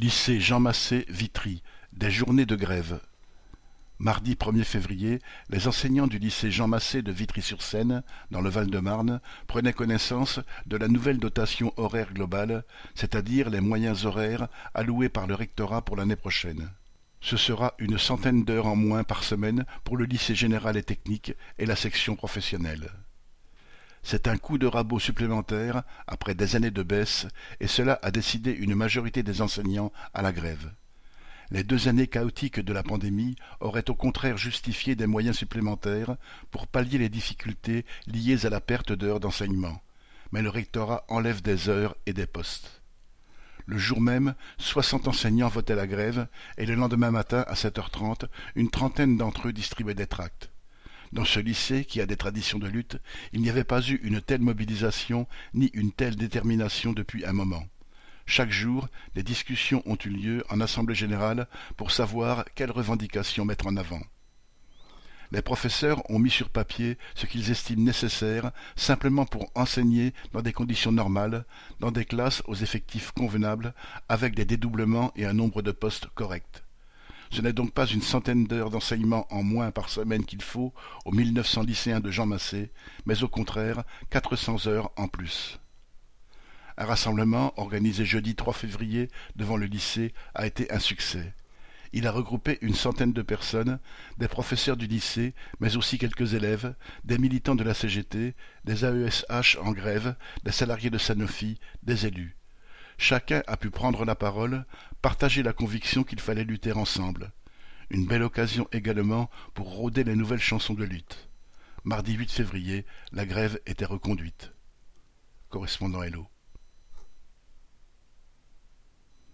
Lycée Jean Massé, Vitry, des journées de grève. Mardi 1er février, les enseignants du lycée Jean Massé de Vitry-sur-Seine, dans le Val-de-Marne, prenaient connaissance de la nouvelle dotation horaire globale, c'est-à-dire les moyens horaires alloués par le rectorat pour l'année prochaine. Ce sera une centaine d'heures en moins par semaine pour le lycée général et technique et la section professionnelle. C'est un coup de rabot supplémentaire après des années de baisse, et cela a décidé une majorité des enseignants à la grève. Les deux années chaotiques de la pandémie auraient au contraire justifié des moyens supplémentaires pour pallier les difficultés liées à la perte d'heures d'enseignement. Mais le rectorat enlève des heures et des postes. Le jour même, soixante enseignants votaient la grève, et le lendemain matin, à sept heures trente, une trentaine d'entre eux distribuaient des tracts. Dans ce lycée, qui a des traditions de lutte, il n'y avait pas eu une telle mobilisation ni une telle détermination depuis un moment. Chaque jour, des discussions ont eu lieu en Assemblée générale pour savoir quelles revendications mettre en avant. Les professeurs ont mis sur papier ce qu'ils estiment nécessaire simplement pour enseigner dans des conditions normales, dans des classes aux effectifs convenables, avec des dédoublements et un nombre de postes corrects. Ce n'est donc pas une centaine d'heures d'enseignement en moins par semaine qu'il faut aux mille neuf cents lycéens de Jean Massé, mais au contraire quatre cents heures en plus. Un rassemblement organisé jeudi 3 février devant le lycée a été un succès. Il a regroupé une centaine de personnes, des professeurs du lycée, mais aussi quelques élèves, des militants de la CGT, des AESH en grève, des salariés de Sanofi, des élus. Chacun a pu prendre la parole, partager la conviction qu'il fallait lutter ensemble. Une belle occasion également pour rôder les nouvelles chansons de lutte. Mardi 8 février, la grève était reconduite. Correspondant Hello.